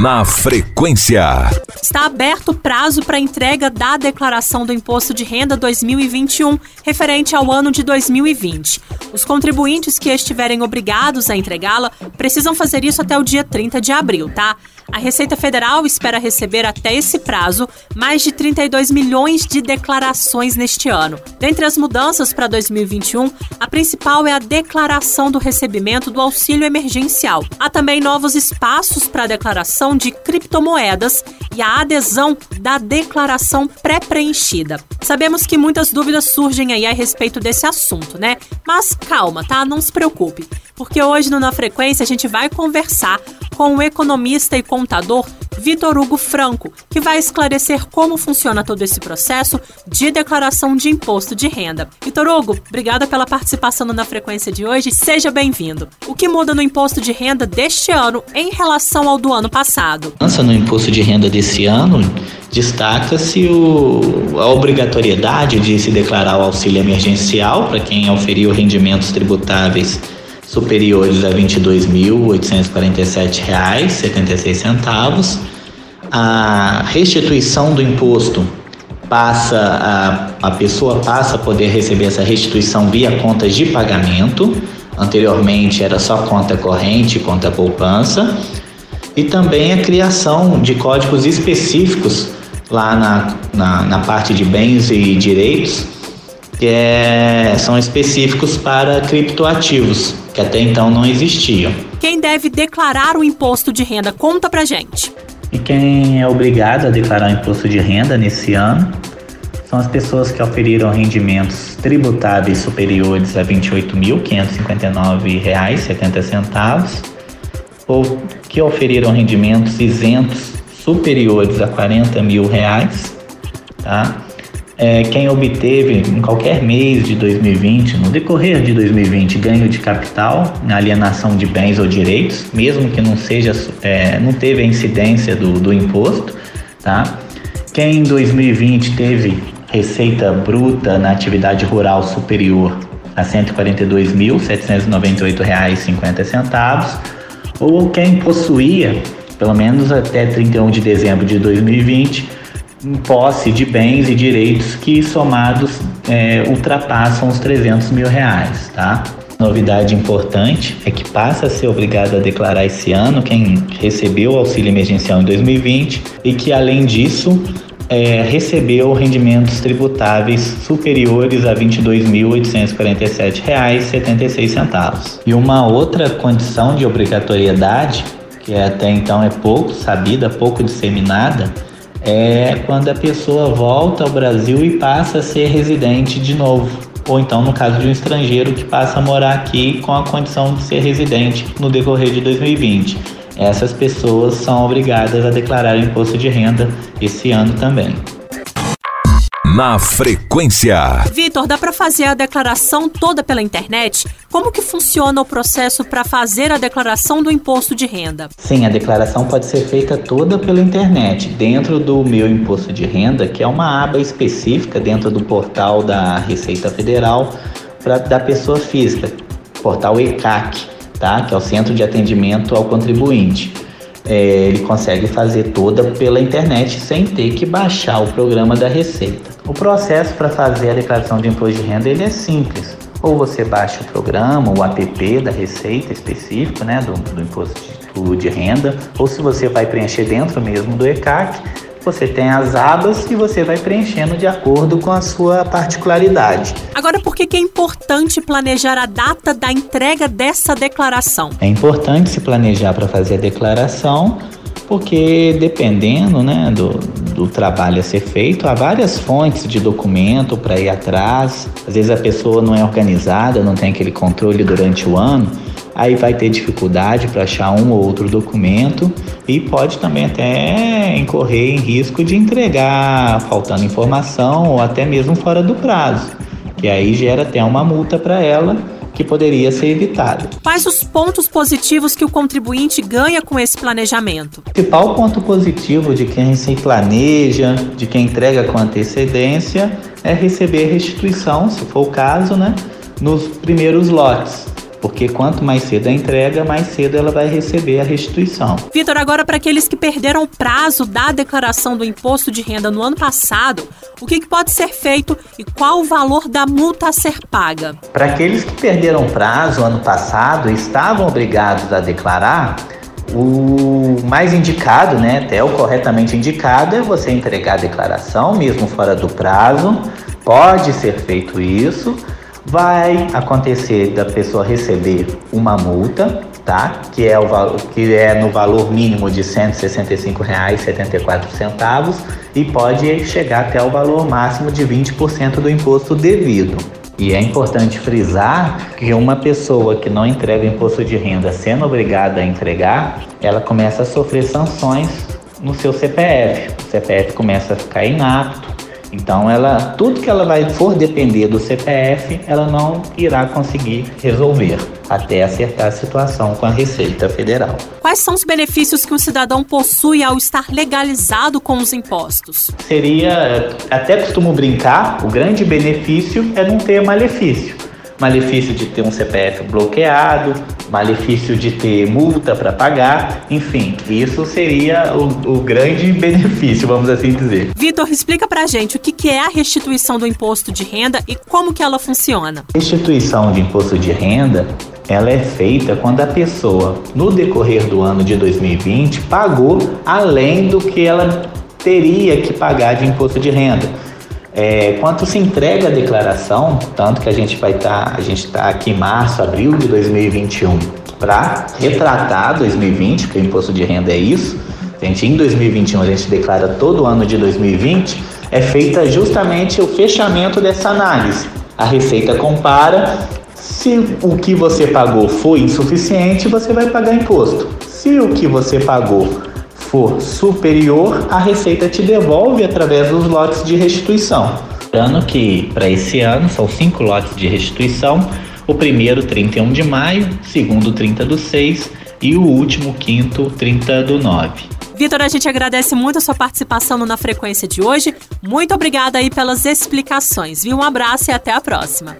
Na frequência. Está aberto o prazo para entrega da declaração do Imposto de Renda 2021, referente ao ano de 2020. Os contribuintes que estiverem obrigados a entregá-la precisam fazer isso até o dia 30 de abril, tá? A Receita Federal espera receber até esse prazo mais de 32 milhões de declarações neste ano. Dentre as mudanças para 2021, a principal é a declaração do recebimento do auxílio emergencial. Há também novos espaços para a declaração de criptomoedas e a adesão da declaração pré-preenchida. Sabemos que muitas dúvidas surgem aí a respeito desse assunto, né? Mas calma, tá? Não se preocupe, porque hoje no Na Frequência a gente vai conversar com o economista e contador Vitor Hugo Franco, que vai esclarecer como funciona todo esse processo de declaração de imposto de renda. Vitor Hugo, obrigada pela participação na frequência de hoje. Seja bem-vindo. O que muda no imposto de renda deste ano em relação ao do ano passado? No imposto de renda desse ano, destaca-se a obrigatoriedade de se declarar o auxílio emergencial para quem auferiu rendimentos tributáveis superiores a R$ 22.847,76. A restituição do imposto passa a, a pessoa passa a poder receber essa restituição via contas de pagamento. Anteriormente era só conta corrente, conta poupança. E também a criação de códigos específicos lá na, na, na parte de bens e direitos que é, são específicos para criptoativos, que até então não existiam. Quem deve declarar o imposto de renda? Conta pra gente. E quem é obrigado a declarar o imposto de renda nesse ano são as pessoas que oferiram rendimentos tributáveis superiores a R$ 28.559,70 ou que oferiram rendimentos isentos superiores a 40 mil reais, tá? É, quem obteve em qualquer mês de 2020, no decorrer de 2020, ganho de capital, alienação de bens ou direitos, mesmo que não seja, é, não teve a incidência do, do imposto, tá? Quem em 2020 teve receita bruta na atividade rural superior a R$ 142.798,50, ou quem possuía, pelo menos até 31 de dezembro de 2020, em posse de bens e direitos que somados é, ultrapassam os 300 mil reais, tá? Novidade importante é que passa a ser obrigado a declarar esse ano quem recebeu o auxílio emergencial em 2020 e que, além disso, é, recebeu rendimentos tributáveis superiores a R$ 22.847,76. E uma outra condição de obrigatoriedade, que até então é pouco sabida, pouco disseminada, é quando a pessoa volta ao Brasil e passa a ser residente de novo. Ou então, no caso de um estrangeiro que passa a morar aqui com a condição de ser residente no decorrer de 2020. Essas pessoas são obrigadas a declarar imposto de renda esse ano também na frequência. Vitor, dá para fazer a declaração toda pela internet? Como que funciona o processo para fazer a declaração do imposto de renda? Sim, a declaração pode ser feita toda pela internet, dentro do meu imposto de renda, que é uma aba específica dentro do portal da Receita Federal para da pessoa física, portal ECAC, tá? Que é o Centro de Atendimento ao Contribuinte é, ele consegue fazer toda pela internet sem ter que baixar o programa da Receita. O processo para fazer a declaração de imposto de renda ele é simples. Ou você baixa o programa, o app da Receita específico, né, do, do imposto de, renda, ou se você vai preencher dentro mesmo do ECAC, você tem as abas e você vai preenchendo de acordo com a sua particularidade. Agora, por que é importante planejar a data da entrega dessa declaração? É importante se planejar para fazer a declaração, porque dependendo né, do, do trabalho a ser feito, há várias fontes de documento para ir atrás. Às vezes a pessoa não é organizada, não tem aquele controle durante o ano aí vai ter dificuldade para achar um ou outro documento e pode também até incorrer em risco de entregar faltando informação ou até mesmo fora do prazo, que aí gera até uma multa para ela que poderia ser evitada. Quais os pontos positivos que o contribuinte ganha com esse planejamento? O principal ponto positivo de quem se planeja, de quem entrega com antecedência, é receber restituição, se for o caso, né, nos primeiros lotes porque quanto mais cedo a entrega, mais cedo ela vai receber a restituição. Vitor, agora para aqueles que perderam o prazo da declaração do imposto de renda no ano passado, o que, que pode ser feito e qual o valor da multa a ser paga? Para aqueles que perderam o prazo ano passado e estavam obrigados a declarar, o mais indicado, né, até o corretamente indicado, é você entregar a declaração, mesmo fora do prazo. Pode ser feito isso. Vai acontecer da pessoa receber uma multa, tá? Que é, o, que é no valor mínimo de R$ 165,74 e pode chegar até o valor máximo de 20% do imposto devido. E é importante frisar que uma pessoa que não entrega imposto de renda sendo obrigada a entregar, ela começa a sofrer sanções no seu CPF. O CPF começa a ficar inapto, então, ela, tudo que ela vai for depender do CPF, ela não irá conseguir resolver até acertar a situação com a Receita Federal. Quais são os benefícios que o cidadão possui ao estar legalizado com os impostos? Seria, até costumo brincar, o grande benefício é não ter malefício malefício de ter um CPF bloqueado, malefício de ter multa para pagar, enfim, isso seria o, o, grande benefício, vamos assim dizer. Vitor, explica pra gente o que, que é a restituição do imposto de renda e como que ela funciona. Restituição de imposto de renda ela é feita quando a pessoa, no decorrer do ano de 2020, pagou além do que ela teria que pagar de imposto de renda. É, quanto se entrega a declaração, tanto que a gente vai estar, tá, a gente está aqui em março, abril de 2021, para retratar 2020, porque o imposto de renda é isso. A gente, em 2021, a gente declara todo ano de 2020, é feita justamente o fechamento dessa análise. A Receita compara, se o que você pagou foi insuficiente, você vai pagar imposto. Se o que você pagou for superior, a Receita te devolve através dos lotes de restituição. Lembrando que para esse ano são cinco lotes de restituição: o primeiro 31 de maio, segundo 30 do 6 e o último quinto 30 do 9. Vitor, a gente agradece muito a sua participação na frequência de hoje. Muito obrigada aí pelas explicações. Viu? Um abraço e até a próxima.